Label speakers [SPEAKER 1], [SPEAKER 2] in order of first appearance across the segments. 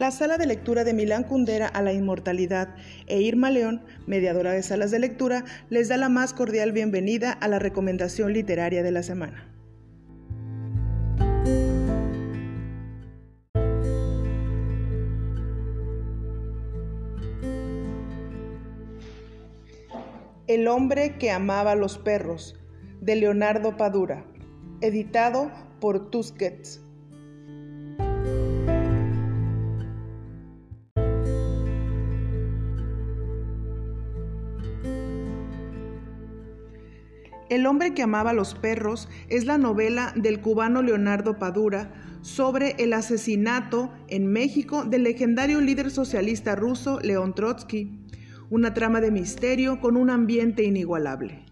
[SPEAKER 1] La sala de lectura de Milán Kundera a la Inmortalidad e Irma León, mediadora de salas de lectura, les da la más cordial bienvenida a la recomendación literaria de la semana. El hombre que amaba los perros, de Leonardo Padura, editado por Tusquets. El hombre que amaba los perros es la novela del cubano Leonardo Padura sobre el asesinato en México del legendario líder socialista ruso León Trotsky, una trama de misterio con un ambiente inigualable.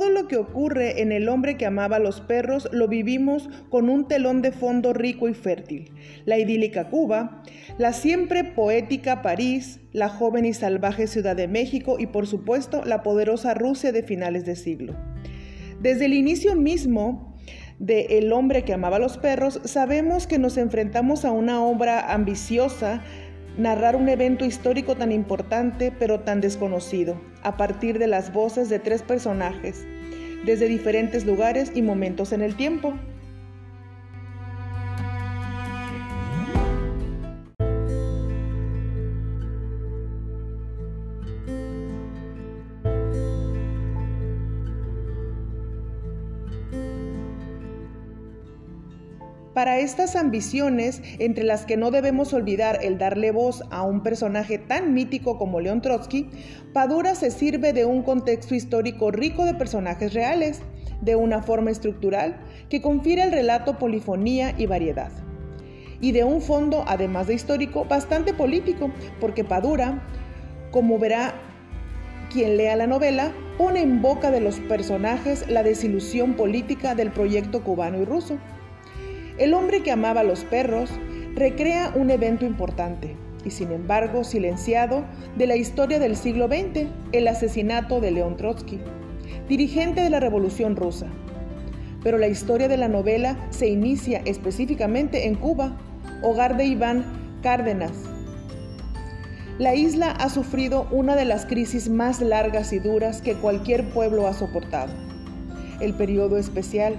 [SPEAKER 1] Todo lo que ocurre en El hombre que amaba a los perros lo vivimos con un telón de fondo rico y fértil. La idílica Cuba, la siempre poética París, la joven y salvaje Ciudad de México y por supuesto la poderosa Rusia de finales de siglo. Desde el inicio mismo de El hombre que amaba a los perros, sabemos que nos enfrentamos a una obra ambiciosa, narrar un evento histórico tan importante pero tan desconocido, a partir de las voces de tres personajes, desde diferentes lugares y momentos en el tiempo. Para estas ambiciones, entre las que no debemos olvidar el darle voz a un personaje tan mítico como León Trotsky, Padura se sirve de un contexto histórico rico de personajes reales, de una forma estructural que confiere al relato polifonía y variedad. Y de un fondo, además de histórico, bastante político, porque Padura, como verá quien lea la novela, pone en boca de los personajes la desilusión política del proyecto cubano y ruso el hombre que amaba a los perros recrea un evento importante y sin embargo silenciado de la historia del siglo XX, el asesinato de León Trotsky, dirigente de la Revolución Rusa. Pero la historia de la novela se inicia específicamente en Cuba, hogar de Iván Cárdenas. La isla ha sufrido una de las crisis más largas y duras que cualquier pueblo ha soportado. El periodo especial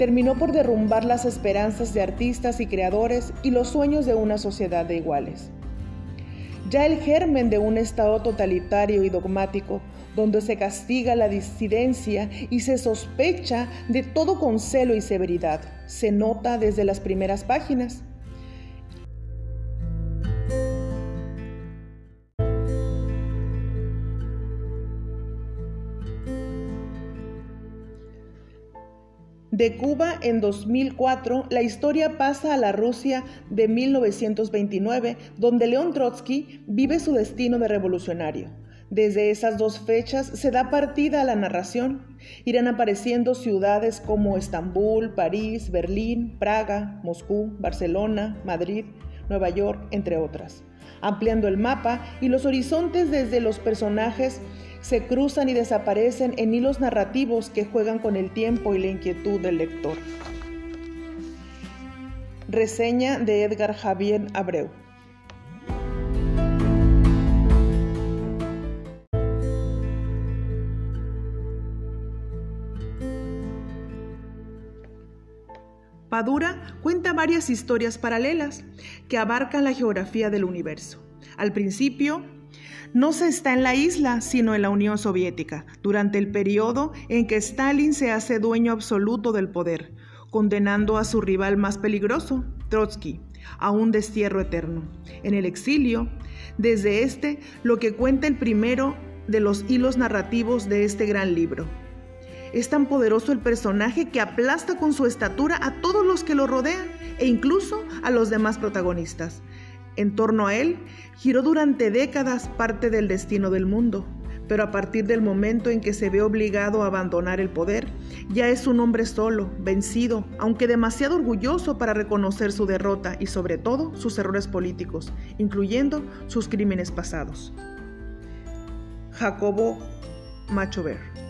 [SPEAKER 1] terminó por derrumbar las esperanzas de artistas y creadores y los sueños de una sociedad de iguales. Ya el germen de un Estado totalitario y dogmático, donde se castiga la disidencia y se sospecha de todo con celo y severidad, se nota desde las primeras páginas. De Cuba en 2004, la historia pasa a la Rusia de 1929, donde León Trotsky vive su destino de revolucionario. Desde esas dos fechas se da partida a la narración. Irán apareciendo ciudades como Estambul, París, Berlín, Praga, Moscú, Barcelona, Madrid, Nueva York, entre otras, ampliando el mapa y los horizontes desde los personajes se cruzan y desaparecen en hilos narrativos que juegan con el tiempo y la inquietud del lector. Reseña de Edgar Javier Abreu. Padura cuenta varias historias paralelas que abarcan la geografía del universo. Al principio, no se está en la isla, sino en la Unión Soviética, durante el periodo en que Stalin se hace dueño absoluto del poder, condenando a su rival más peligroso, Trotsky, a un destierro eterno. En el exilio, desde este, lo que cuenta el primero de los hilos narrativos de este gran libro. Es tan poderoso el personaje que aplasta con su estatura a todos los que lo rodean e incluso a los demás protagonistas. En torno a él giró durante décadas parte del destino del mundo, pero a partir del momento en que se ve obligado a abandonar el poder, ya es un hombre solo, vencido, aunque demasiado orgulloso para reconocer su derrota y sobre todo sus errores políticos, incluyendo sus crímenes pasados. Jacobo Macho Ver.